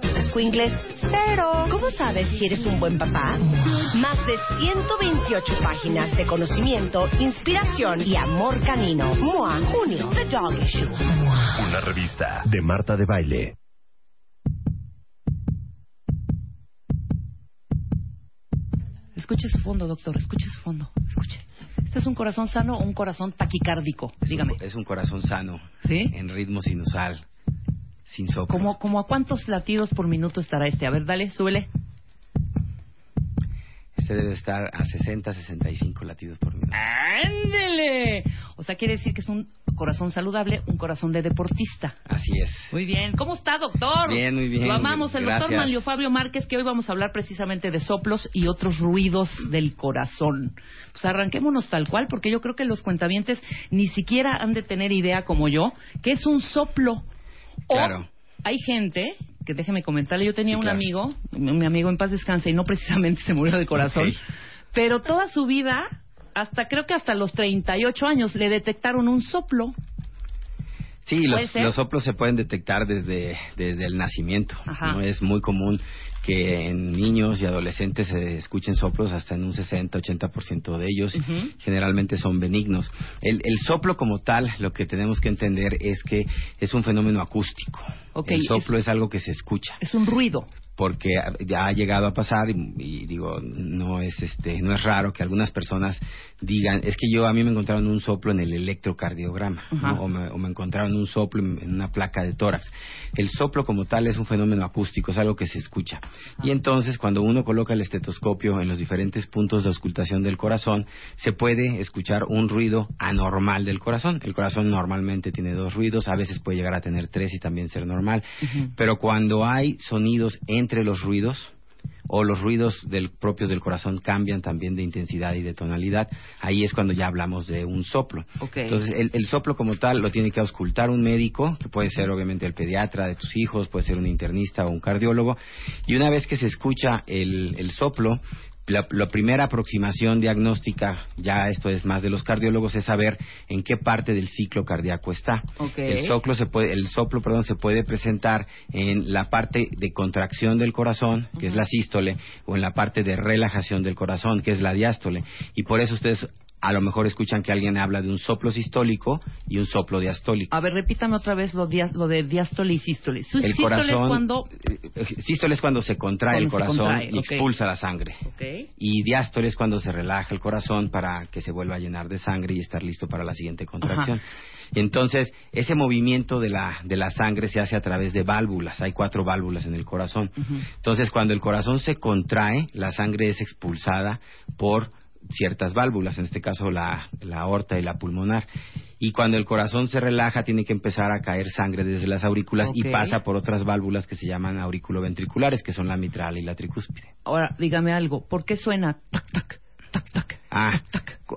tus squinkles, cero. ¿Cómo sabes si eres un buen papá? Más de 128 páginas de conocimiento, inspiración y amor canino. MOA, junio, The Dog Issue. Una revista de Marta de Baile. Escuche su fondo, doctor, escuche su fondo, escuche. ¿Este es un corazón sano o un corazón taquicárdico? Dígame. Es un corazón sano. ¿Sí? En ritmo sinusal. Sin soplo. ¿Cómo, cómo a cuántos latidos por minuto estará este? A ver, dale, súbele. Este debe estar a 60, 65 latidos por minuto. ¡Ándele! O sea, quiere decir que es un corazón saludable, un corazón de deportista. Así es. Muy bien. ¿Cómo está, doctor? Bien, muy bien. Lo amamos. El doctor. Manlio Fabio Márquez, que hoy vamos a hablar precisamente de soplos y otros ruidos del corazón. Pues arranquémonos tal cual, porque yo creo que los cuentavientes ni siquiera han de tener idea, como yo, que es un soplo. O Claro. hay gente que déjeme comentarle, yo tenía Sí, un claro. amigo, mi mi amigo en paz descanse, y no precisamente se murió de corazón, pero toda su vida, hasta creo que hasta los 38 años, le detectaron un soplo. Sí, ¿Puede los, los soplos se pueden detectar desde, desde el nacimiento. Ajá. ¿no? Es muy común que en niños y adolescentes se escuchen soplos hasta en un 60-80% de ellos. Generalmente son benignos. El, el soplo como tal, lo que tenemos que entender es que es un fenómeno acústico. El es- soplo es algo que se escucha. Es un ruido. Porque ya ha llegado a pasar y, y digo no es este no es raro que algunas personas digan es que yo a mí me encontraron un soplo en el electrocardiograma o, me, o me encontraron un soplo en, en una placa de tórax. El soplo como tal es un fenómeno acústico es algo que se escucha. Y entonces cuando uno coloca el estetoscopio en los diferentes puntos de auscultación del corazón se puede escuchar un ruido anormal del corazón. El corazón normalmente tiene dos ruidos a veces puede llegar a tener tres y también ser normal. Pero cuando hay sonidos entre los ruidos o los ruidos del, propios del corazón cambian también de intensidad y de tonalidad, ahí es cuando ya hablamos de un soplo. Entonces, el, el soplo como tal lo tiene que auscultar un médico, que puede ser obviamente el pediatra de tus hijos, puede ser un internista o un cardiólogo, y una vez que se escucha el, el soplo, la, la primera aproximación diagnóstica, ya esto es más de los cardiólogos, es saber en qué parte del ciclo cardíaco está. El soplo se puede, el soplo, perdón, se puede presentar en la parte de contracción del corazón, que es la sístole, o en la parte de relajación del corazón, que es la diástole. Y por eso ustedes a lo mejor escuchan que alguien habla de un soplo sistólico y un soplo diastólico. A ver, repítame otra vez lo, dia- lo de diástole y sístole. Su el sístole corazón, es cuando... eh, sístole es cuando se contrae el Cuando corazón contrae, y expulsa la sangre. Ok. Y diástole es cuando se relaja el corazón para que se vuelva a llenar de sangre y estar listo para la siguiente contracción. Entonces, ese movimiento de la, de la sangre se hace a través de válvulas. Hay cuatro válvulas en el corazón. Entonces, cuando el corazón se contrae, la sangre es expulsada por ciertas válvulas, en este caso la, la aorta y la pulmonar. Y cuando el corazón se relaja, tiene que empezar a caer sangre desde las aurículas y pasa por otras válvulas que se llaman auriculoventriculares, que son la mitral y la tricúspide. Ahora, dígame algo. ¿Por qué suena tac, tac, tac, tac? Ah,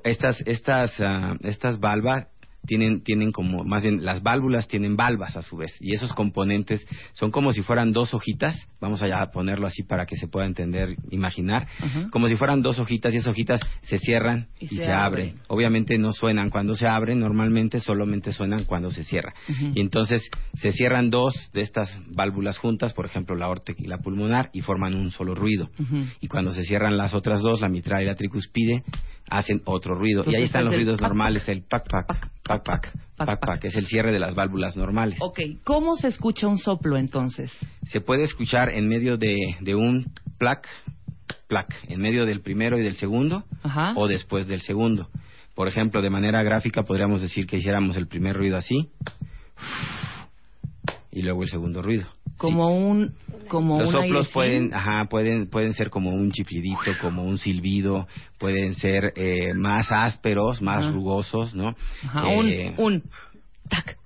estas, estas, ah, estas valvas tienen, tienen como, más bien, las válvulas tienen valvas a su vez, y esos componentes son como si fueran dos hojitas, vamos a ponerlo así para que se pueda entender, imaginar, como si fueran dos hojitas y esas hojitas se cierran Y y, se se, abren. abren. Obviamente no suenan cuando se abren, normalmente solamente suenan cuando se cierra. Y entonces se cierran dos de estas válvulas juntas, por ejemplo la aorta y la pulmonar, y forman un solo ruido. Y cuando se cierran las otras dos, la mitral y la tricuspide, hacen otro ruido. y ahí están los ruidos normales, el pac, pac, pac, pac, pac, pac, es el cierre de las válvulas normales. Ok, ¿cómo se escucha un soplo entonces? Se puede escuchar en medio de, de un plac, plac, en medio del primero y del segundo, Ajá. o después del segundo. Por ejemplo, de manera gráfica podríamos decir que hiciéramos el primer ruido así, y luego el segundo ruido. Como un como Los un soplos airecín. pueden, ajá, pueden, pueden ser como un chiflidito, como un silbido, pueden ser eh, más ásperos, más Ajá. rugosos, ¿no? Ajá, Eh, un un tac.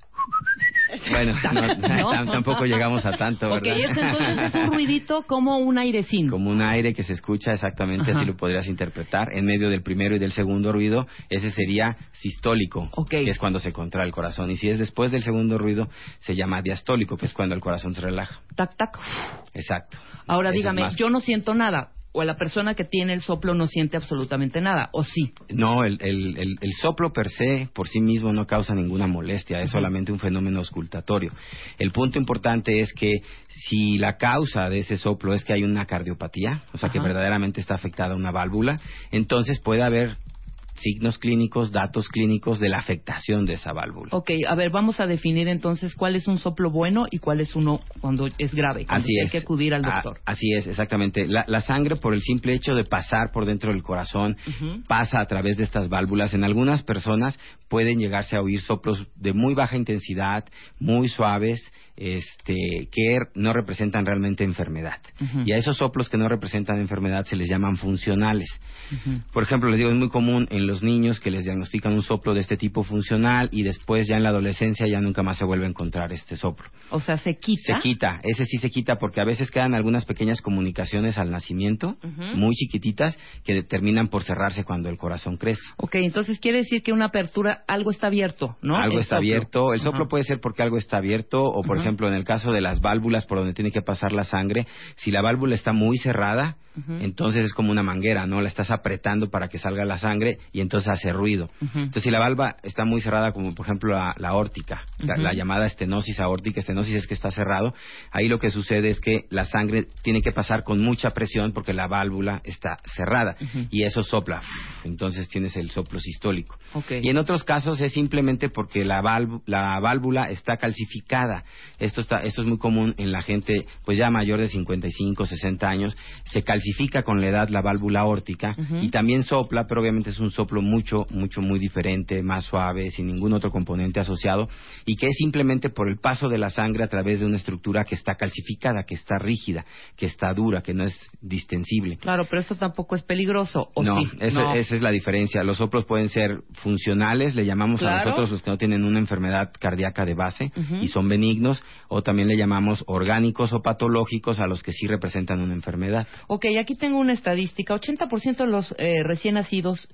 Bueno, no, ¿No? tam- tampoco llegamos a tanto, Ok, ¿verdad? este entonces es un ruidito como un airecín. Como un aire que se escucha exactamente, Ajá. así lo podrías interpretar, en medio del primero y del segundo ruido, ese sería sistólico, Ok. que es cuando se contrae el corazón. Y si es después del segundo ruido, se llama diastólico, que es cuando el corazón se relaja. Tac tac. Exacto. Ahora dígame, más- yo no siento nada o la persona que tiene el soplo no siente absolutamente nada o sí. No, el, el, el, el soplo per se, por sí mismo, no causa ninguna molestia, es solamente un fenómeno auscultatorio. El punto importante es que si la causa de ese soplo es que hay una cardiopatía, o sea, que verdaderamente está afectada una válvula, entonces puede haber signos clínicos, datos clínicos de la afectación de esa válvula. Ok, a ver, vamos a definir entonces cuál es un soplo bueno y cuál es uno cuando es grave, cuando Así hay es. que acudir al Ah, doctor. así es, exactamente. La, la sangre, por el simple hecho de pasar por dentro del corazón, pasa a través de estas válvulas. En algunas personas pueden llegarse a oír soplos de muy baja intensidad, muy suaves, este, que no representan realmente enfermedad. Y a esos soplos que no representan enfermedad se les llaman funcionales. Por ejemplo, les digo, es muy común en los niños que les diagnostican un soplo de este tipo funcional y después ya en la adolescencia ya nunca más se vuelve a encontrar este soplo. O sea, se quita. Se quita, ese sí se quita porque a veces quedan algunas pequeñas comunicaciones al nacimiento, muy chiquititas, que terminan por cerrarse cuando el corazón crece. Ok, entonces quiere decir que una apertura, algo está abierto, ¿no? Algo El está soplo. abierto. El soplo puede ser porque algo está abierto o, por Ajá. Ejemplo, en el caso de las válvulas por donde tiene que pasar la sangre, si la válvula está muy cerrada, Entonces es como una manguera, ¿no? La estás apretando para que salga la sangre y entonces hace ruido. Entonces, si la válvula está muy cerrada, como por ejemplo la, la aórtica, la, llamada estenosis aórtica, estenosis es que está cerrado, ahí lo que sucede es que la sangre tiene que pasar con mucha presión porque la válvula está cerrada y eso sopla. Entonces tienes el soplo sistólico. Y en otros casos es simplemente porque la, la válvula está calcificada. Esto, está, esto es muy común en la gente pues ya mayor de 55, 60 años. Se calcifica con la edad la válvula aórtica Ujú. y también sopla, pero obviamente es un soplo mucho, mucho, muy diferente, más suave, sin ningún otro componente asociado y que es simplemente por el paso de la sangre a través de una estructura que está calcificada, que está rígida, que está dura, que no es distensible. Claro, pero esto tampoco es peligroso, ¿o no, sí? eso- No. esa es la diferencia. Los soplos pueden ser funcionales, le llamamos a nosotros los que no tienen una enfermedad cardíaca de base y son benignos, o también le llamamos orgánicos o patológicos a los que sí representan una enfermedad. Ok, aquí tengo una estadística. 80% de los eh, recién nacidos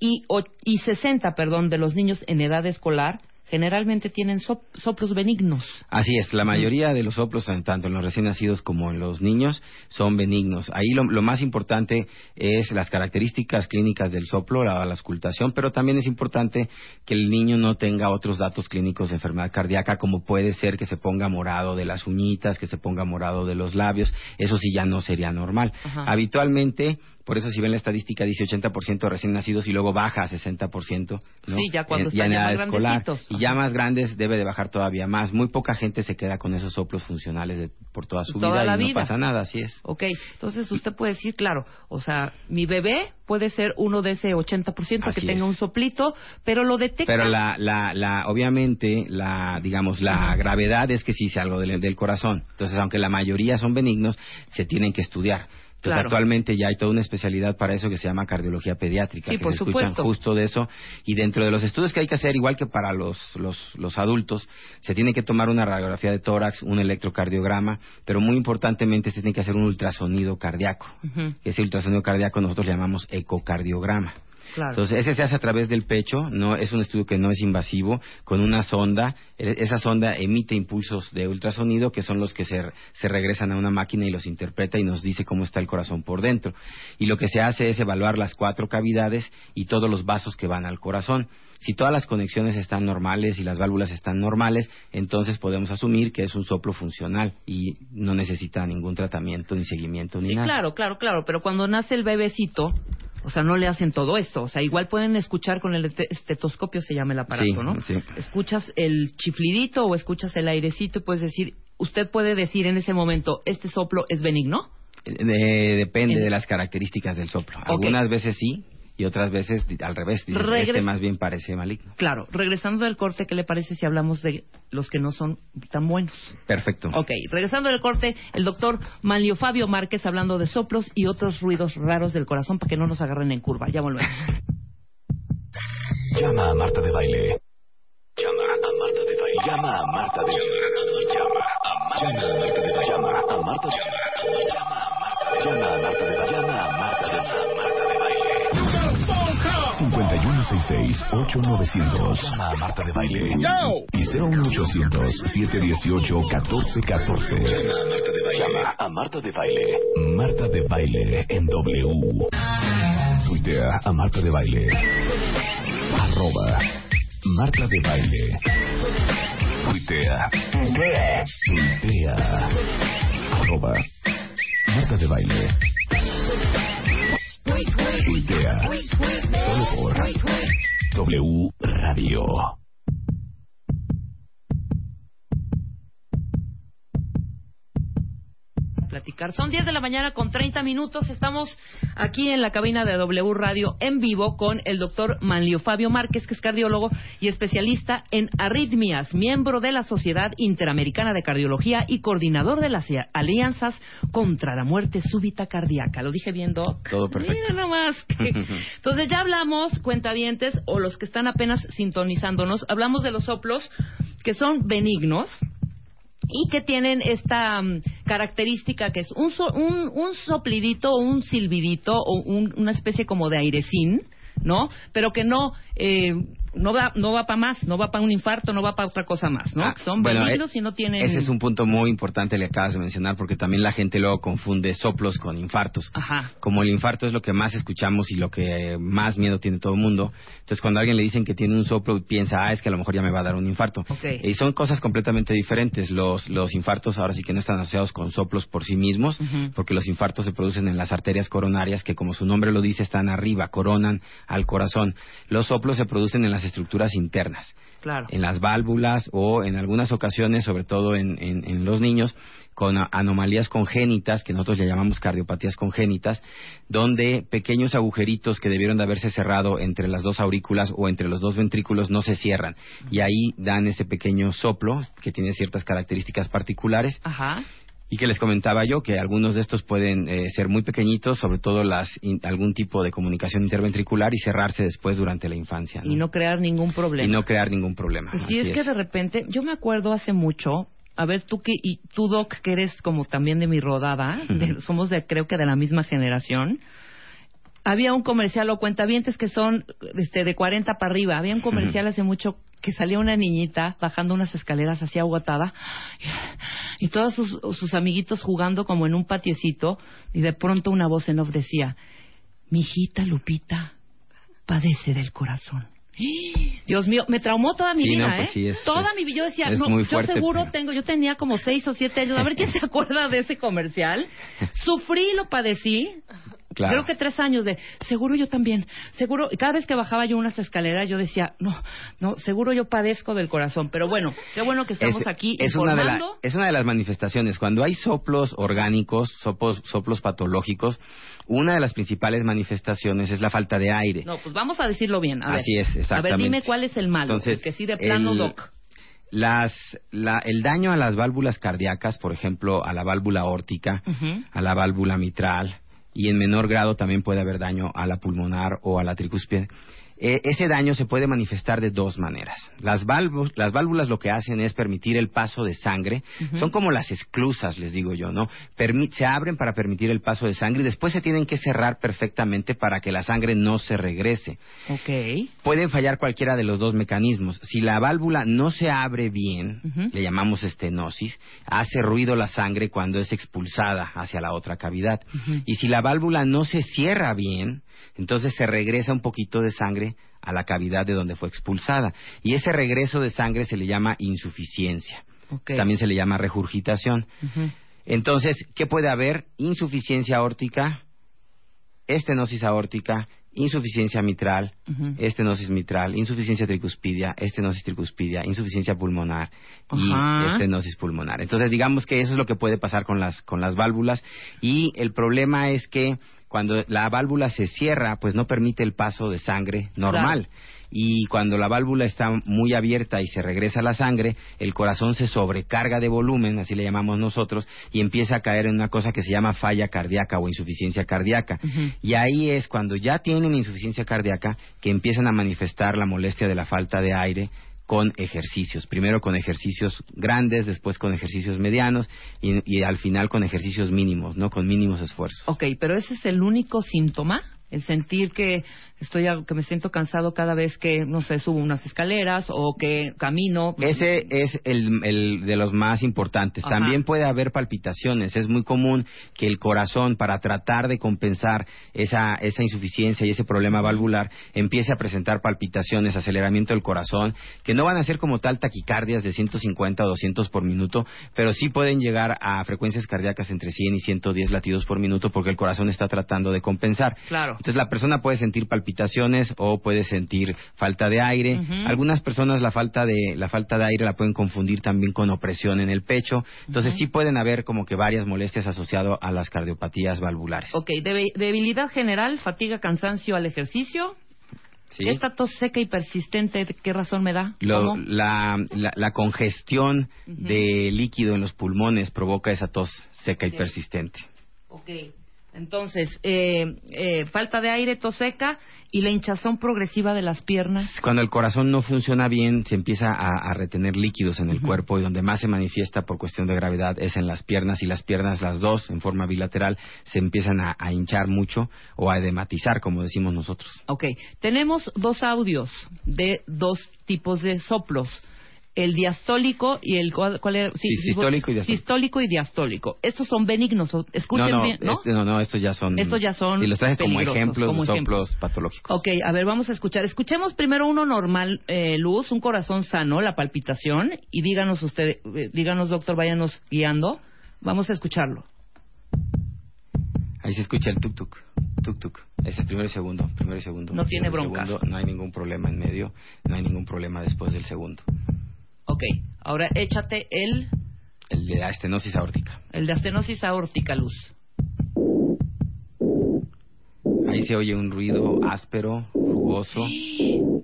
y, o- y 60, perdón, de los niños en edad escolar generalmente tienen sop- soplos benignos. Así es, la mayoría de los soplos, tanto en los recién nacidos como en los niños, son benignos. Ahí lo, lo más importante es las características clínicas del soplo, la, la auscultación, pero también es importante que el niño no tenga otros datos clínicos de enfermedad cardíaca, como puede ser que se ponga morado de las uñitas, que se ponga morado de los labios. Eso sí ya no sería normal. Ajá. Habitualmente, por eso si ven la estadística dice 80% de recién nacidos y luego baja a 60%. ¿no? Sí, ya cuando están ya más escolar. Y ya más grandes debe de bajar todavía más. Muy poca gente se queda con esos soplos funcionales de- por toda su Toda vida la y no pasa nada, así es. Ok, entonces usted puede decir, claro, o sea, mi bebé puede ser uno de ese 80% que Así tenga es. un soplito, pero lo detecta. Pero la, la, la, obviamente, la, digamos, la gravedad es que sí sea algo del, del corazón. Entonces, aunque la mayoría son benignos, se tienen que estudiar. Entonces, Claro. actualmente ya hay toda una especialidad para eso que se llama cardiología pediátrica, Sí, que por se escuchan supuesto. justo de eso. Y dentro de los estudios que hay que hacer, igual que para los, los, los adultos, se tiene que tomar una radiografía de tórax, un electrocardiograma, pero muy importantemente se tiene que hacer un ultrasonido cardíaco. Ujú, Ese ultrasonido cardíaco nosotros le llamamos ecocardiograma. Claro. Entonces, ese se hace a través del pecho, no es un estudio que no es invasivo, con una sonda. E- Esa sonda emite impulsos de ultrasonido que son los que se, se regresan a una máquina y los interpreta y nos dice cómo está el corazón por dentro. Y lo que se hace es evaluar las cuatro cavidades y todos los vasos que van al corazón. Si todas las conexiones están normales y las válvulas están normales, entonces podemos asumir que es un soplo funcional y no necesita ningún tratamiento ni seguimiento ni Sí, nada. claro, claro, claro, pero cuando nace el bebecito, o sea, no le hacen todo esto. O sea, igual pueden escuchar con el este- estetoscopio, se llama el aparato, Sí, ¿no? sí. Escuchas el chiflidito o escuchas el airecito y puedes decir, usted puede decir en ese momento, este soplo es benigno. De- depende En- de las características del soplo. Algunas veces sí y otras veces al revés. Dices, Regre- este más bien parece maligno. Claro, regresando del corte, ¿qué le parece si hablamos de los que no son tan buenos? Perfecto. Ok, regresando del corte, el doctor Manlio Fabio Márquez hablando de soplos y otros ruidos raros del corazón para que no nos agarren en curva. Ya volvemos. Llama a Marta de Baile. Llama a Marta de Baile. Llama a Marta de Baile. Llama a Marta de Baile. Llama a Marta de Baile. Llama a Marta de Baile. Llama a Marta de Baile. 5166-8900. Llama a Marta de Baile. Y 01800-718-1414. Llama a Marta de Baile. Llama a Marta de Baile. Marta de Baile en W. Tuitea a Marta de Baile. Arroba Marta de Baile. Tuitea. Tuitea. Arroba Marta de Baile. Tuitea. Solo por W Radio. Platicar. Son 10 de la mañana con 30 minutos. Estamos aquí en la cabina de W Radio en vivo con el doctor Manlio Fabio Márquez, que es cardiólogo y especialista en arritmias, miembro de la Sociedad Interamericana de Cardiología y coordinador de las alianzas contra la muerte súbita cardíaca. ¿Lo dije bien, Doc? Todo perfecto. Mira nomás. que- Entonces ya hablamos, cuentavientes, o los que están apenas sintonizándonos, hablamos de los soplos que son benignos, y que tienen esta mm, característica que es un, so- un, un soplidito o un silbidito o un- una especie como de airecín, ¿no? Pero que no eh, no va no va para más, no va para un infarto, no va para otra cosa más, ¿no? Ah, son bueno, benignos eh, y no tienen Ese es un punto muy importante que le acabas de mencionar porque también la gente luego confunde soplos con infartos. Ajá. Como el infarto es lo que más escuchamos y lo que más miedo tiene todo el mundo, entonces cuando a alguien le dicen que tiene un soplo piensa, ah, es que a lo mejor ya me va a dar un infarto. Y son cosas completamente diferentes. Los, los infartos ahora sí que no están asociados con soplos por sí mismos, porque los infartos se producen en las arterias coronarias que como su nombre lo dice están arriba, coronan al corazón. Los soplos se producen en las estructuras internas Claro. en las válvulas o en algunas ocasiones, sobre todo en, en- en los niños, con anomalías congénitas, que nosotros le llamamos cardiopatías congénitas, donde pequeños agujeritos que debieron de haberse cerrado entre las dos aurículas o entre los dos ventrículos no se cierran. Y ahí dan ese pequeño soplo, que tiene ciertas características particulares, Ajá. Y que les comentaba yo que algunos de estos pueden eh, ser muy pequeñitos, sobre todo las, in- algún tipo de comunicación interventricular y cerrarse después durante la infancia. Y no crear ningún problema. Y no crear ningún problema. Sí, Así es que de repente, yo me acuerdo hace mucho, a ver, tú que, y tú, Doc, que eres como también de mi rodada, de- somos de, creo que de la misma generación, había un comercial o cuentavientes que son este, de 40 para arriba, había un comercial hace mucho que salía una niñita bajando unas escaleras así agotada y todos sus, sus amiguitos jugando como en un patiecito y de pronto una voz en off decía, mi hijita Lupita padece del corazón. Dios mío, me traumó toda mi Sí, vida, no, pues ¿eh? sí, es- toda es- mi vida. Yo decía, no, yo seguro pero- tengo, yo tenía como seis o siete años. A ver quién se acuerda de ese comercial. Sufrí, lo padecí. Claro. Creo que tres años de, seguro yo también, seguro, y cada vez que bajaba yo unas escaleras yo decía, no, no, seguro yo padezco del corazón, pero bueno, qué bueno que estamos Es- aquí es una, de la- es una de las manifestaciones. Cuando hay soplos orgánicos, soplos, soplos patológicos, una de las principales manifestaciones es la falta de aire. No, pues vamos a decirlo bien. A Así ver. es, A ver, exactamente. dime cuál es el malo, Entonces, que sí de plano, el- doc. Las, la- el daño a las válvulas cardíacas, por ejemplo, a la válvula órtica, a la válvula mitral, y en menor grado también puede haber daño a la pulmonar o a la tricúspide. Eh, ese daño se puede manifestar de dos maneras. Las, válvulas, las válvulas lo que hacen es permitir el paso de sangre. Son como las esclusas, les digo yo, ¿no? Permi- se abren para permitir el paso de sangre y después se tienen que cerrar perfectamente para que la sangre no se regrese. Ok. Pueden fallar cualquiera de los dos mecanismos. Si la válvula no se abre bien, le llamamos estenosis, hace ruido la sangre cuando es expulsada hacia la otra cavidad. Y si la válvula no se cierra bien, entonces se regresa un poquito de sangre a la cavidad de donde fue expulsada. Y ese regreso de sangre se le llama insuficiencia. También se le llama regurgitación. Entonces, ¿qué puede haber? Insuficiencia aórtica, estenosis aórtica insuficiencia mitral, estenosis mitral, insuficiencia tricuspidia, estenosis tricuspidia, insuficiencia pulmonar y estenosis pulmonar. Entonces, digamos que eso es lo que puede pasar con las con las válvulas y el problema es que cuando la válvula se cierra, pues no permite el paso de sangre normal. Y cuando la válvula está muy abierta y se regresa la sangre, el corazón se sobrecarga de volumen, así le llamamos nosotros, y empieza a caer en una cosa que se llama falla cardíaca o insuficiencia cardíaca. Y ahí es cuando ya tienen insuficiencia cardíaca que empiezan a manifestar la molestia de la falta de aire con ejercicios. Primero con ejercicios grandes, después con ejercicios medianos y, y al final con ejercicios mínimos, ¿no? Con mínimos esfuerzos. Ok, pero ese es el único síntoma, el sentir que estoy a- que me siento cansado cada vez que no sé subo unas escaleras o que camino. Ese es el, el de los más importantes. Ajá. También puede haber palpitaciones. Es muy común que el corazón, para tratar de compensar esa, esa insuficiencia y ese problema valvular, empiece a presentar palpitaciones, aceleramiento del corazón, que no van a ser como tal taquicardias de 150 o 200 por minuto, pero sí pueden llegar a frecuencias cardíacas entre 100 y 110 latidos por minuto porque el corazón está tratando de compensar. Claro. Entonces la persona puede sentir palpitaciones o puede sentir falta de aire. Algunas personas la falta de la falta de aire la pueden confundir también con opresión en el pecho. Entonces sí pueden haber como que varias molestias asociadas a las cardiopatías valvulares. Ok, debe- debilidad general, fatiga, cansancio al ejercicio. ¿sí? Esta tos seca y persistente, ¿de ¿qué razón me da? La, la- la congestión de líquido en los pulmones provoca esa tos seca y Sí. persistente. Ok, entonces, eh, eh, falta de aire, tos seca y la hinchazón progresiva de las piernas. Cuando el corazón no funciona bien, se empieza a, a retener líquidos en el cuerpo y donde más se manifiesta por cuestión de gravedad es en las piernas y las piernas, las dos, en forma bilateral, se empiezan a, a hinchar mucho o a edematizar, como decimos nosotros. Ok, tenemos dos audios de dos tipos de soplos. El diastólico y el... ¿Cuál, era? Sí, sistólico y diastólico. Sistólico y diastólico. Estos son benignos. Escuchen no, no, bien, ¿no? este- no, no, estos ya son. Estos ya son Y los traje como ejemplos como ejemplo. soplos patológicos. Ok, a ver, vamos a escuchar. Escuchemos primero uno normal, eh, Luz, un corazón sano, la palpitación, y díganos usted, eh, díganos, doctor, váyanos guiando. Vamos a escucharlo. Ahí se escucha el tuk-tuk. Tuk-tuk. Es el primero y segundo. Primero y segundo. No tiene segundo, no hay ningún problema en medio. No hay ningún problema después del segundo. Ok, ahora échate el, El de la estenosis aórtica. el de astenosis aórtica, Luz. Ahí se oye un ruido áspero, rugoso,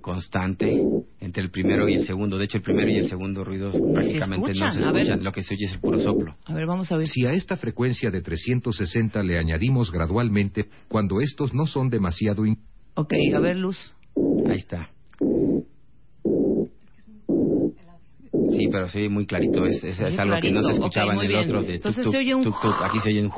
constante entre el primero y el segundo. De hecho, el primero y el segundo ruidos prácticamente no escuchan, se a ver. escuchan. Lo que se oye es el puro soplo. A ver, vamos a ver. Si a esta frecuencia de 360 le añadimos gradualmente, cuando estos no son demasiado in- Ok, a ver, Luz. Ahí está. Sí, pero se oye muy clarito. Es, es, algo que no se escuchaba Ok, muy en el bien. otro. De Entonces se oye un tuk, tuk. Aquí se oye un...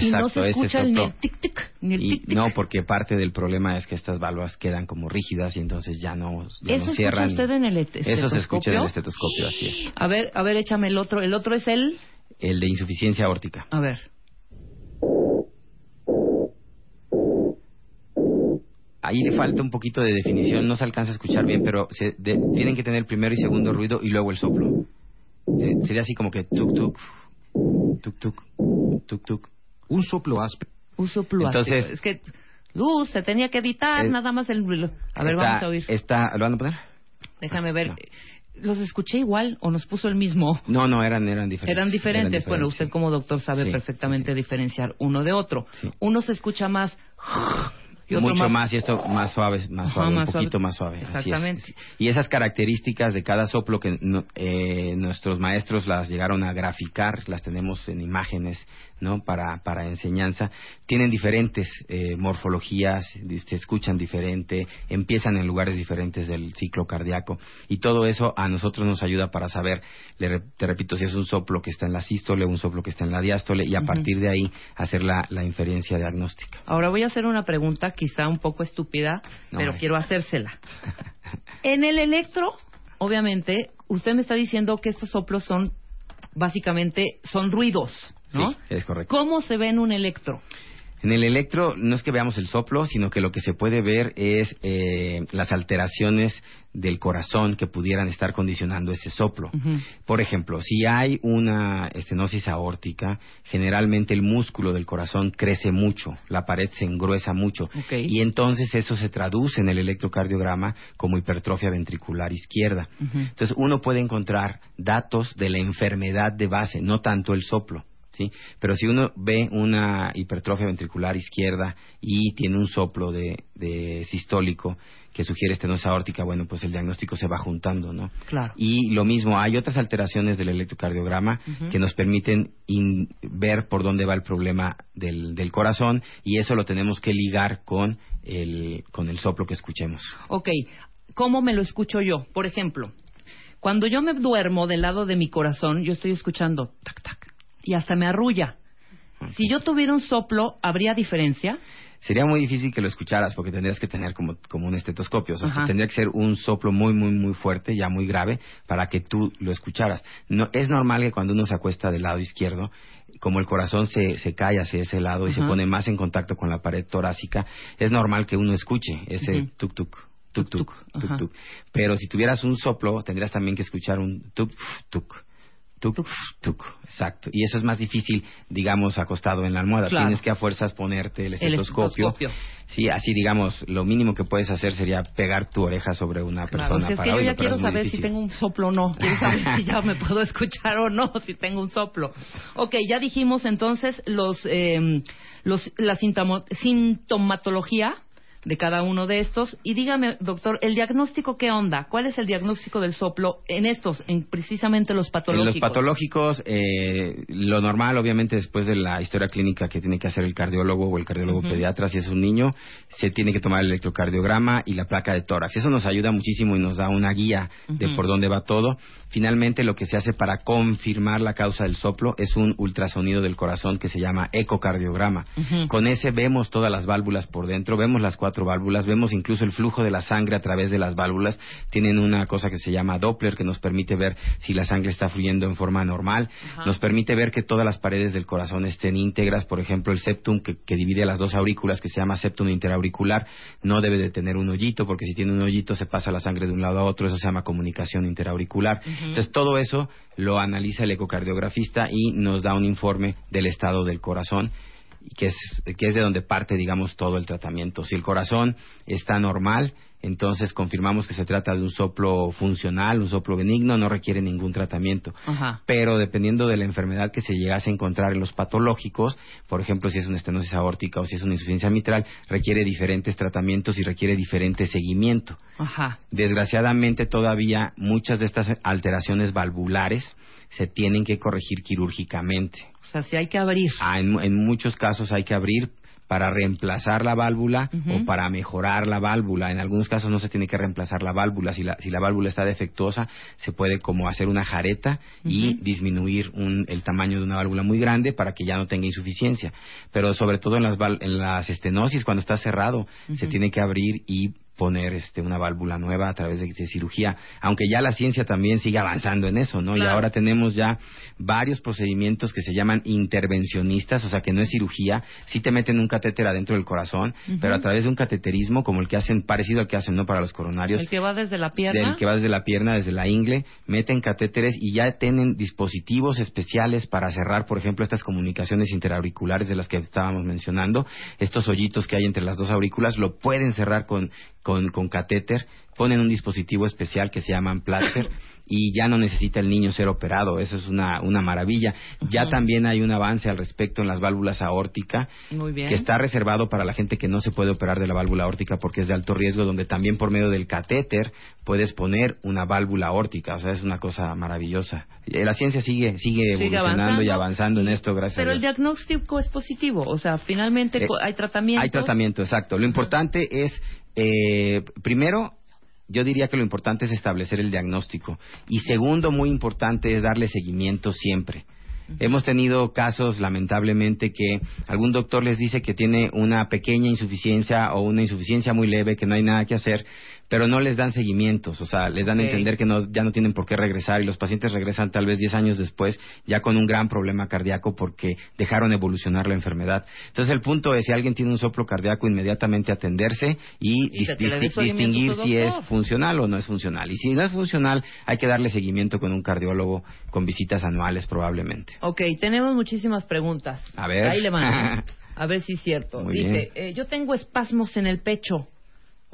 y no se escucha el, ni el tic-tic, ni el Y tic-tic. no, porque parte del problema es que estas válvulas quedan como rígidas y entonces ya no, ya ¿Eso no escucha cierran. usted en el et- Eso se escucha en el estetoscopio? estetoscopio, así es. A ver, a ver, échame el otro. El otro es el... El de insuficiencia aórtica. A ver. Ahí le falta un poquito de definición, no se alcanza a escuchar bien, pero se de- tienen que tener primero y segundo ruido y luego el soplo. Se- sería así como que tuk tuk, tuk tuk, tuk tuk. un soplo áspero. Uso plástico. Entonces- es que... Luz, se tenía que editar Eh, nada más el... A ver, Está- vamos a oír. Está, ¿Lo van a poner? Déjame ver. no. ¿Los escuché igual o nos puso el mismo? No, no, eran, eran diferentes. Eran diferentes. Bueno, diferentes, usted sí. como doctor sabe Sí, perfectamente diferenciar uno de otro. Uno se escucha más y otro Mucho más, y esto más suave, más Ajá, suave, más un poquito suave. más suave. es. Exactamente. Y esas características de cada soplo que no- eh, nuestros maestros las llegaron a graficar, las tenemos en imágenes, ¿no? Para, para enseñanza, tienen diferentes eh, morfologías, se escuchan diferente, empiezan en lugares diferentes del ciclo cardíaco. Y todo eso a nosotros nos ayuda para saber, le te repito, si es un soplo que está en la sístole, un soplo que está en la diástole, y a partir de ahí hacer la, la inferencia diagnóstica. Ahora voy a hacer una pregunta quizá un poco estúpida, No, pero quiero hacérsela. En el electro, obviamente, usted me está diciendo que estos soplos son básicamente son ruidos, ¿no? Sí, es correcto. ¿Cómo se ve en un electro? En el electro no es que veamos el soplo, sino que lo que se puede ver es eh, las alteraciones del corazón que pudieran estar condicionando ese soplo. Por ejemplo, si hay una estenosis aórtica, generalmente el músculo del corazón crece mucho, la pared se engruesa mucho y entonces eso se traduce en el electrocardiograma como hipertrofia ventricular izquierda. Entonces uno puede encontrar datos de la enfermedad de base, no tanto el soplo. ¿Sí? Pero si uno ve una hipertrofia ventricular izquierda y tiene un soplo de, sistólico que sugiere estenosis aórtica, bueno, pues el diagnóstico se va juntando, ¿no? Claro. Y lo mismo, hay otras alteraciones del electrocardiograma que nos permiten ver por dónde va el problema del, del, corazón y eso lo tenemos que ligar con el, con el soplo que escuchemos. Ok, ¿cómo me lo escucho yo? Por ejemplo, cuando yo me duermo del lado de mi corazón, yo estoy escuchando tac, tac, y hasta me arrulla. Si yo tuviera un soplo, ¿habría diferencia? Sería muy difícil que lo escucharas porque tendrías que tener como, como un estetoscopio. O sea, tendría que ser un soplo muy, muy, muy fuerte, ya muy grave, para que tú lo escucharas. No, es normal que cuando uno se acuesta del lado izquierdo, como el corazón se, se cae hacia ese lado y se pone más en contacto con la pared torácica, es normal que uno escuche ese tuk-tuk. Tuk tuk, tuk tuk. Pero si tuvieras un soplo, tendrías también que escuchar un tuk tuk Tuc, tuc, exacto. Y eso es más difícil, digamos, acostado en la almohada. Tienes que a fuerzas ponerte el estetoscopio. Sí, así, digamos, lo mínimo que puedes hacer sería pegar tu oreja sobre una persona. es que yo ya quiero saber si tengo un soplo o no. Quiero saber si ya me puedo escuchar o no, si tengo un soplo. Ok, ya dijimos entonces los, eh, los la sintomatología de cada uno de estos. Y dígame, doctor, ¿el diagnóstico qué onda? ¿Cuál es el diagnóstico del soplo en estos, en precisamente los patológicos? En los patológicos, eh, lo normal, obviamente, después de la historia clínica que tiene que hacer el cardiólogo o el cardiólogo pediatra, si es un niño, se tiene que tomar el electrocardiograma y la placa de tórax. Eso nos ayuda muchísimo y nos da una guía de por dónde va todo. Finalmente, lo que se hace para confirmar la causa del soplo es un ultrasonido del corazón que se llama ecocardiograma. Con ese vemos todas las válvulas por dentro, vemos las cuatro válvulas, vemos incluso el flujo de la sangre a través de las válvulas, tienen una cosa que se llama Doppler que nos permite ver si la sangre está fluyendo en forma normal, nos permite ver que todas las paredes del corazón estén íntegras, por ejemplo el septum que, divide las dos aurículas que se llama septum interauricular no debe de tener un hoyito porque si tiene un hoyito se pasa la sangre de un lado a otro, eso se llama comunicación interauricular. Entonces todo eso lo analiza el ecocardiografista y nos da un informe del estado del corazón que es, que es de donde parte, digamos, todo el tratamiento. Si el corazón está normal, entonces confirmamos que se trata de un soplo funcional, un soplo benigno, no requiere ningún tratamiento. Pero dependiendo de la enfermedad que se llegase a encontrar en los patológicos, por ejemplo, si es una estenosis aórtica o si es una insuficiencia mitral, requiere diferentes tratamientos y requiere diferente seguimiento. Desgraciadamente todavía muchas de estas alteraciones valvulares se tienen que corregir quirúrgicamente. O sea, si hay que abrir. Ah, en, muchos casos hay que abrir para reemplazar la válvula o para mejorar la válvula. En algunos casos no se tiene que reemplazar la válvula. Si la, si la válvula está defectuosa, se puede como hacer una jareta y disminuir el tamaño de una válvula muy grande para que ya no tenga insuficiencia. Pero sobre todo en las, en las estenosis, cuando está cerrado, se tiene que abrir y poner este, una válvula nueva a través de, cirugía, aunque ya la ciencia también sigue avanzando en eso, ¿no? Y ahora tenemos ya varios procedimientos que se llaman intervencionistas, o sea, que no es cirugía, sí te meten un catéter adentro del corazón, pero a través de un cateterismo como el que hacen, parecido al que hacen, ¿no? Para los coronarios. El que va desde la pierna. El que va desde la pierna, desde la ingle, meten catéteres y ya tienen dispositivos especiales para cerrar, por ejemplo, estas comunicaciones interauriculares de las que estábamos mencionando, estos hoyitos que hay entre las dos aurículas, lo pueden cerrar con con, con catéter, ponen un dispositivo especial que se llama Platzer y ya no necesita el niño ser operado. Eso es una, una maravilla. Ya también hay un avance al respecto en las válvulas aórtica que está reservado para la gente que no se puede operar de la válvula aórtica porque es de alto riesgo, donde también por medio del catéter puedes poner una válvula aórtica. O sea, es una cosa maravillosa. Eh, la ciencia sigue, sigue, evolucionando y avanzando en esto, gracias Pero el diagnóstico es positivo. O sea, finalmente eh, hay tratamiento. Hay tratamiento, exacto. Lo importante es, eh, primero, yo diría que lo importante es establecer el diagnóstico. Y segundo, muy importante, es darle seguimiento siempre. Hemos tenido casos, lamentablemente, que algún doctor les dice que tiene una pequeña insuficiencia o una insuficiencia muy leve, que no hay nada que hacer, pero no les dan seguimientos, o sea, les dan a entender que no, ya no tienen por qué regresar y los pacientes regresan tal vez 10 años después ya con un gran problema cardíaco porque dejaron evolucionar la enfermedad. Entonces el punto es, si alguien tiene un soplo cardíaco, inmediatamente atenderse y, dis- dis- distinguir si es funcional o no es funcional. Y si no es funcional, hay que darle seguimiento con un cardiólogo con visitas anuales probablemente. Ok, tenemos muchísimas preguntas. A ver. Ahí le van. A ver si es cierto. Muy Dice, eh, yo tengo espasmos en el pecho.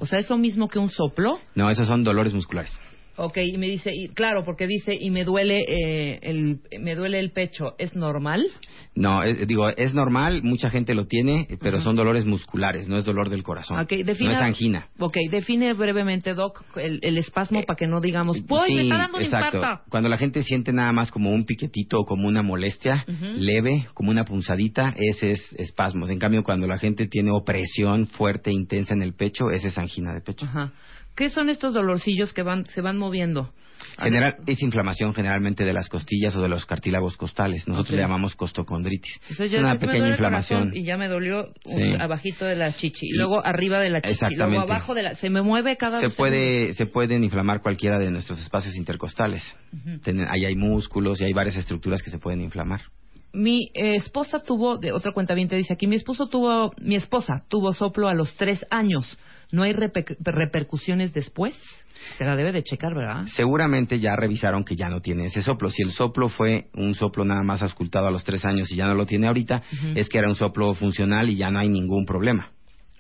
O sea, ¿es lo mismo que un soplo? No, esos son dolores musculares. Ok, y me dice, y, claro, porque dice, y me duele, eh, el, me duele el pecho. ¿Es normal? No, es- digo, es normal, mucha gente lo tiene, pero son dolores musculares, no es dolor del corazón. Ok, defina- No es angina. Ok, define brevemente, Doc, el, el espasmo para que no digamos, ¡Uy, me Sí, está dando un exacto. infarto! Cuando la gente siente nada más como un piquetito o como una molestia leve, como una punzadita, ese es espasmos. En cambio, cuando la gente tiene opresión fuerte, intensa en el pecho, ese es angina de pecho. Ajá. ¿Qué son estos dolorcillos que van, se van moviendo? General, es inflamación generalmente de las costillas o de los cartílagos costales. Nosotros le llamamos costocondritis. Es una pequeña inflamación. Y ya me dolió uh, Sí. abajito de la chichi. Y luego arriba de la chichi. Exactamente. Luego abajo de la... Se me mueve cada se puede se pueden inflamar cualquiera de nuestros espacios intercostales. Ten- ahí hay músculos y hay varias estructuras que se pueden inflamar. Mi eh, esposa tuvo, de otra cuenta bien te dice aquí, mi esposo tuvo, mi esposa tuvo soplo a los tres años. ¿No hay reper- repercusiones después? Se la debe de checar, ¿verdad? Seguramente ya revisaron que ya no tiene ese soplo. Si el soplo fue un soplo nada más auscultado a los tres años y ya no lo tiene ahorita, es que era un soplo funcional y ya no hay ningún problema.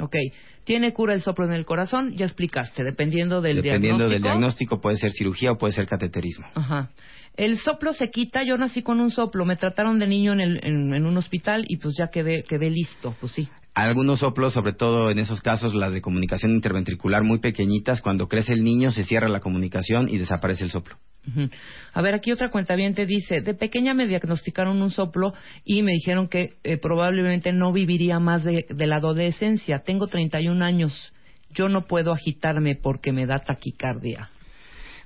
Ok. ¿Tiene cura el soplo en el corazón? Ya explicaste, dependiendo del Dependiendo del diagnóstico. diagnóstico puede ser cirugía o puede ser cateterismo. Ajá. El soplo se quita, yo nací con un soplo, me trataron de niño en, el- en- en un hospital y pues ya quedé, quedé listo, pues sí. Algunos soplos, sobre todo en esos casos, las de comunicación interventricular muy pequeñitas, cuando crece el niño se cierra la comunicación y desaparece el soplo. Ujú. A ver, aquí otra cuenta dice, de pequeña me diagnosticaron un soplo y me dijeron que eh, probablemente no viviría más de, de la adolescencia. Tengo 31 años. Yo no puedo agitarme porque me da taquicardia.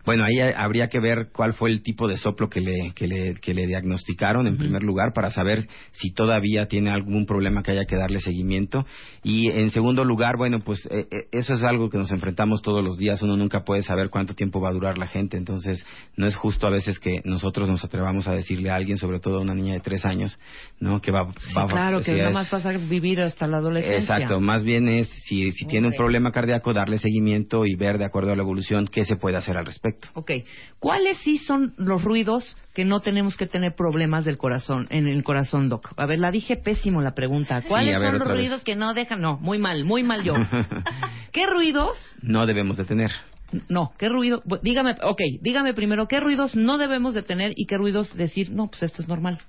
Bueno, ahí habría que ver cuál fue el tipo de soplo que le, que le, que le diagnosticaron en primer lugar para saber si todavía tiene algún problema que haya que darle seguimiento. Y en segundo lugar, bueno, pues eh, eh, eso es algo que nos enfrentamos todos los días. Uno nunca puede saber cuánto tiempo va a durar la gente. Entonces, no es justo a veces que nosotros nos atrevamos a decirle a alguien, sobre todo a una niña de tres años, ¿no? Que va, Sí, va claro, si que nada es- más vas a vivir hasta la adolescencia. Exacto, más bien es si, si tiene un problema cardíaco, darle seguimiento y ver de acuerdo a la evolución qué se puede hacer al respecto. Ok. ¿Cuáles sí son los ruidos que no tenemos que tener problemas del corazón, en el corazón, Doc? A ver, la dije pésimo la pregunta. ¿Cuáles ver, son los vez. ruidos que no dejan? No, muy mal, muy mal yo. ¿Qué ruidos? no debemos de tener. No, ¿qué ruido? Dígame, ok, dígame primero, ¿qué ruidos no debemos de tener y qué ruidos decir, no, pues esto es normal?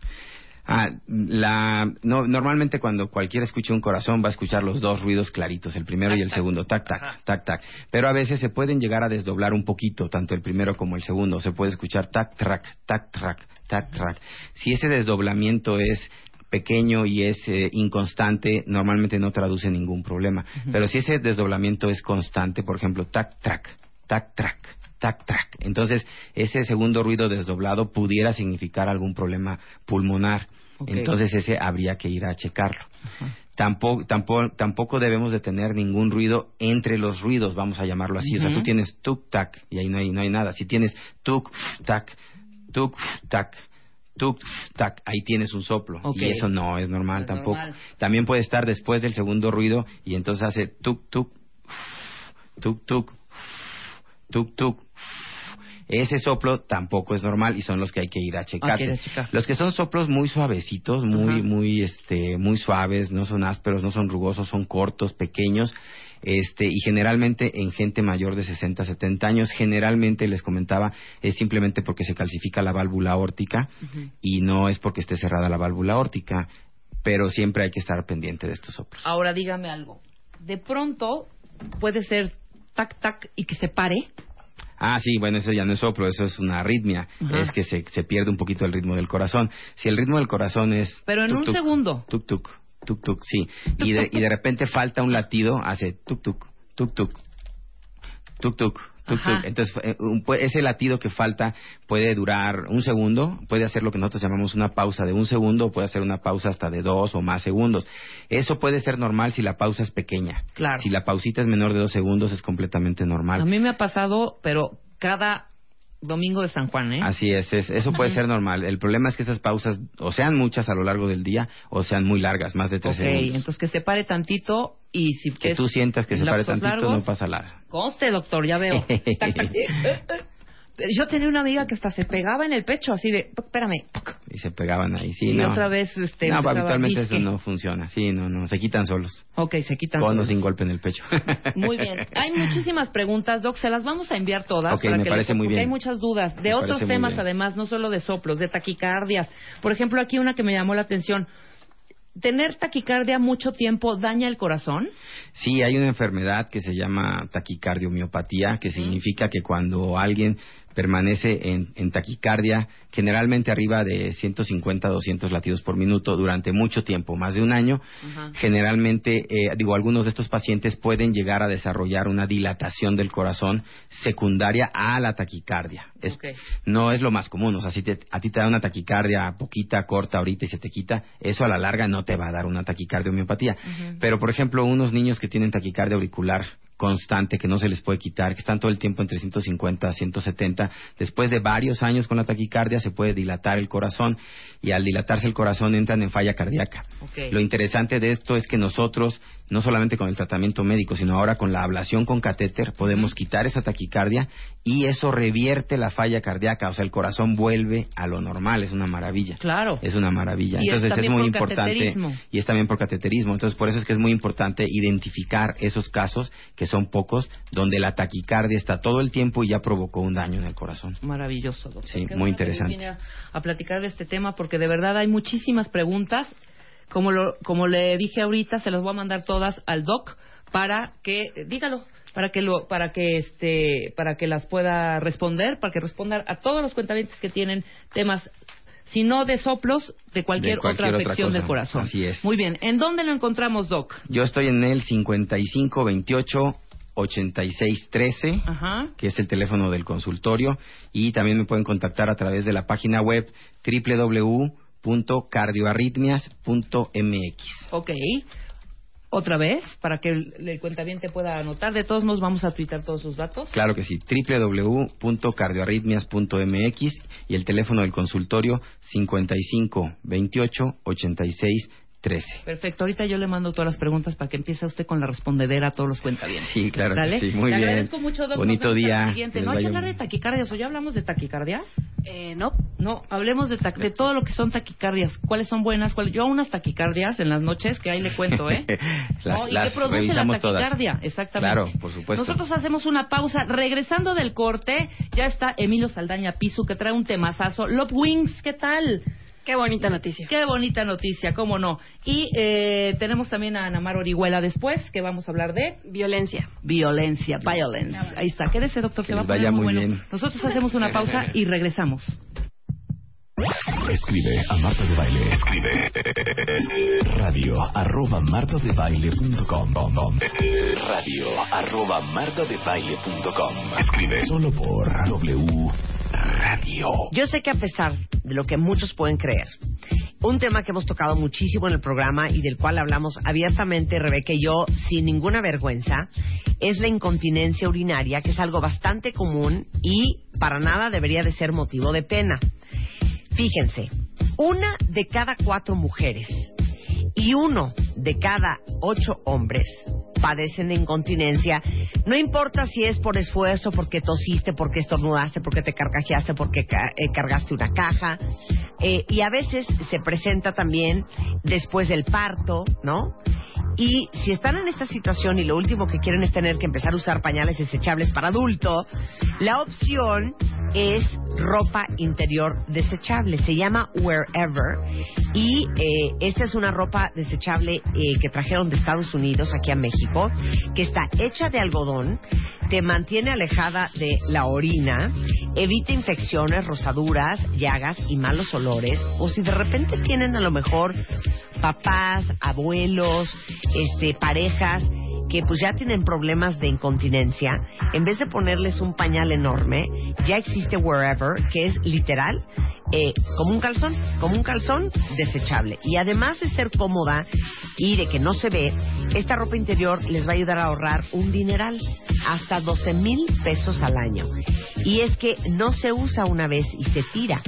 Ah, la, no, normalmente cuando cualquiera escucha un corazón va a escuchar los dos ruidos claritos, el primero y el segundo, tac, tac, tac, tac. Pero a veces se pueden llegar a desdoblar un poquito, tanto el primero como el segundo. Se puede escuchar tac, trac, tac, trac, tac, trac. Si ese desdoblamiento es pequeño y es eh, inconstante, normalmente no traduce ningún problema. Pero si ese desdoblamiento es constante, por ejemplo, tac, trac, tac, trac, tac, trac. Entonces, ese segundo ruido desdoblado pudiera significar algún problema pulmonar. Entonces, ese habría que ir a checarlo. Tampoco, tampoco, tampoco debemos de tener ningún ruido entre los ruidos, vamos a llamarlo así. O sea, tú tienes tuk tac y ahí no hay, no hay nada. Si tienes tuk tac, tuk tac, tuk tac, ahí tienes un soplo. Y eso no es normal No es tampoco. normal. También puede estar después del segundo ruido y entonces hace tuk tuk, tuk tuk, tuk tuk. Ese soplo tampoco es normal y son los que hay que ir a checar. Los que son soplos muy suavecitos, muy, muy, este, muy suaves, no son ásperos, no son rugosos, son cortos, pequeños, este, y generalmente en gente mayor de 60, 70 años, generalmente les comentaba, es simplemente porque se calcifica la válvula aórtica y no es porque esté cerrada la válvula aórtica, pero siempre hay que estar pendiente de estos soplos. Ahora dígame algo. De pronto puede ser tac, tac y que se pare. Ah, sí, bueno, eso ya no es soplo, eso es una arritmia, Ajá. es que se, se pierde un poquito el ritmo del corazón. Si el ritmo del corazón es... Pero en tuc, un tuc, segundo. Tuk tuk, tuk tuk, sí. Y de, y de repente falta un latido, hace tuk tuk, tuk tuk, tuk tuk, Tuc, tuc. Entonces, eh, ese latido que falta puede durar un segundo, puede hacer lo que nosotros llamamos una pausa de un segundo, puede hacer una pausa hasta de dos o más segundos. Eso puede ser normal si la pausa es pequeña. Claro. Si la pausita es menor de dos segundos, es completamente normal. A mí me ha pasado, pero cada domingo de San Juan, ¿eh? Así es, es- eso puede ser normal. El problema es que esas pausas o sean muchas a lo largo del día o sean muy largas, más de tres Ok, segundos. entonces que se pare tantito y si Que tú sientas que se pare tantito, largos, no pasa nada. Conste, doctor, ya veo. Yo tenía una amiga que hasta se pegaba en el pecho, así de, espérame. Y se pegaban ahí, sí, y no. otra vez, este, no, habitualmente eso no funciona. Sí, no, no, se quitan solos. Ok, se quitan Con o solos. sin golpe en el pecho. Muy bien. Hay muchísimas preguntas, Doc. Se las vamos a enviar todas. Ok, para me que parece les- muy porque bien. hay muchas dudas. De Me otros temas, además, no solo de soplos, de taquicardias. Por ejemplo, aquí una que me llamó la atención. ¿Tener taquicardia mucho tiempo daña el corazón? Sí, hay una enfermedad que se llama taquicardiomiopatía, que significa que cuando alguien permanece en, en taquicardia, generalmente arriba de 150 200 latidos por minuto durante mucho tiempo, más de un año, generalmente, eh, digo, algunos de estos pacientes pueden llegar a desarrollar una dilatación del corazón secundaria a la taquicardia. Es-. No es lo más común, o sea, si te- a ti te da una taquicardia poquita, corta ahorita y se te quita, eso a la larga no te va a dar una taquicardiomiopatía. Pero, por ejemplo, unos niños que tienen taquicardia auricular constante, que no se les puede quitar, que están todo el tiempo entre 150 a 170, después de varios años con la taquicardia se puede dilatar el corazón y al dilatarse el corazón entran en falla cardíaca. Lo interesante de esto es que nosotros, no solamente con el tratamiento médico, sino ahora con la ablación con catéter, podemos quitar esa taquicardia y eso revierte la falla cardíaca, o sea, el corazón vuelve a lo normal, es una maravilla. Claro. Es una maravilla. Y es Entonces es, también muy por importante y es también por cateterismo. Entonces por eso es que es muy importante identificar esos casos que son pocos donde la taquicardia está todo el tiempo y ya provocó un daño en el corazón. Maravilloso, doctor. Sí, Qué muy interesante. vine a, a platicar de este tema porque de verdad hay muchísimas preguntas. Como, lo, como le dije ahorita, se las voy a mandar todas al doc para que, dígalo, para que lo, para que este, para que las pueda responder, para que responda a todos los cuentavientes que tienen temas, si no de soplos, de cualquier, De cualquier otra afección del corazón. Así es. Muy bien. ¿En dónde lo encontramos, doc? Yo estoy en el 55 28 86 13. Ajá. que es el teléfono del consultorio, y también me pueden contactar a través de la página web www.cardioarritmias.mx. Ok. Otra vez, para que el, el cuentaviente pueda anotar. De todos modos, vamos a tuitar todos sus datos. Claro que sí, www.cardioarritmias.mx y el teléfono del consultorio 55 28 86 13. Perfecto, ahorita yo le mando todas las preguntas para que empiece usted con la respondedera a todos los cuentavientes. Sí, claro que sí, muy Le bien. agradezco mucho, doctor. Bonito día. siguiente. No hay que hablar de taquicardias, ¿o ya hablamos de taquicardias? Eh, no. No, hablemos de, de todo lo que son taquicardias. ¿Cuáles son buenas? ¿Cuáles? Yo unas taquicardias en las noches, que ahí le cuento, ¿eh? las, ¿No? ¿Y las qué produce la todas. taquicardia? Exactamente. Claro, por supuesto. Nosotros hacemos una pausa. Regresando del corte, ya está Emilio Saldaña Piso, que trae un temazazo. Love Wings, ¿qué tal? Qué bonita noticia. Qué bonita noticia, cómo no. Y eh, tenemos también a Anamar Orihuela después, que vamos a hablar de Violencia. violencia, violence. Ahí está. Quédese, doctor, se Que va a poner vaya muy, muy bueno. bien. Nosotros hacemos una pausa y regresamos. Escribe a Marta de Baile. Escribe. Radio arroba martadebaile.com. Radio arroba martadebaile.com. Escribe solo por W Radio. Yo sé que a pesar de lo que muchos pueden creer, un tema que hemos tocado muchísimo en el programa y del cual hablamos abiertamente Rebeca y yo sin ninguna vergüenza, es la incontinencia urinaria, que es algo bastante común y para nada debería de ser motivo de pena. Fíjense, una de cada cuatro mujeres y uno de cada ocho hombres padecen de incontinencia. No importa si es por esfuerzo, porque tosiste, porque estornudaste, porque te carcajeaste, porque eh, cargaste una caja. Eh, y a veces se presenta también después del parto, ¿no? Y si están en esta situación y lo último que quieren es tener que empezar a usar pañales desechables para adulto, la opción es ropa interior desechable. Se llama Wherever. Y eh, esta es una ropa desechable eh, que trajeron de Estados Unidos aquí a México, que está hecha de algodón, te mantiene alejada de la orina, evita infecciones, rosaduras, llagas y malos olores. O si de repente tienen a lo mejor papás, abuelos, este, parejas que pues ya tienen problemas de incontinencia, en vez de ponerles un pañal enorme, ya existe Wherever, que es literal eh, como un calzón, como un calzón desechable. Y además de ser cómoda y de que no se ve, esta ropa interior les va a ayudar a ahorrar un dineral, hasta 12 mil pesos al año. Y es que no se usa una vez y se tira,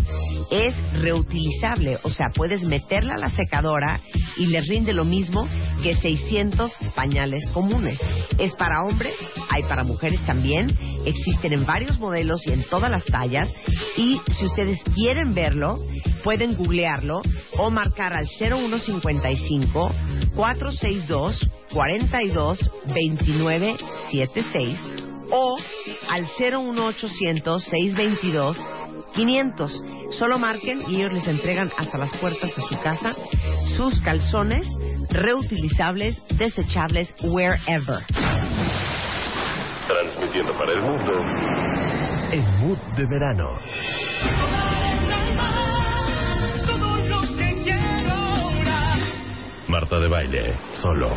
es reutilizable, o sea, puedes meterla a la secadora y les rinde lo mismo que 600 pañales comunes. Es para hombres, hay para mujeres también, existen en varios modelos y en todas las tallas. Y si ustedes quieren verlo, pueden googlearlo o marcar al 0155 462 42 29 76 o al 01800 622 500. Solo marquen y ellos les entregan hasta las puertas de su casa sus calzones reutilizables, desechables, wherever. Transmitiendo para el mundo. En Mood de Verano. Marta de Baile, solo.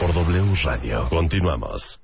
Por W Radio. Continuamos.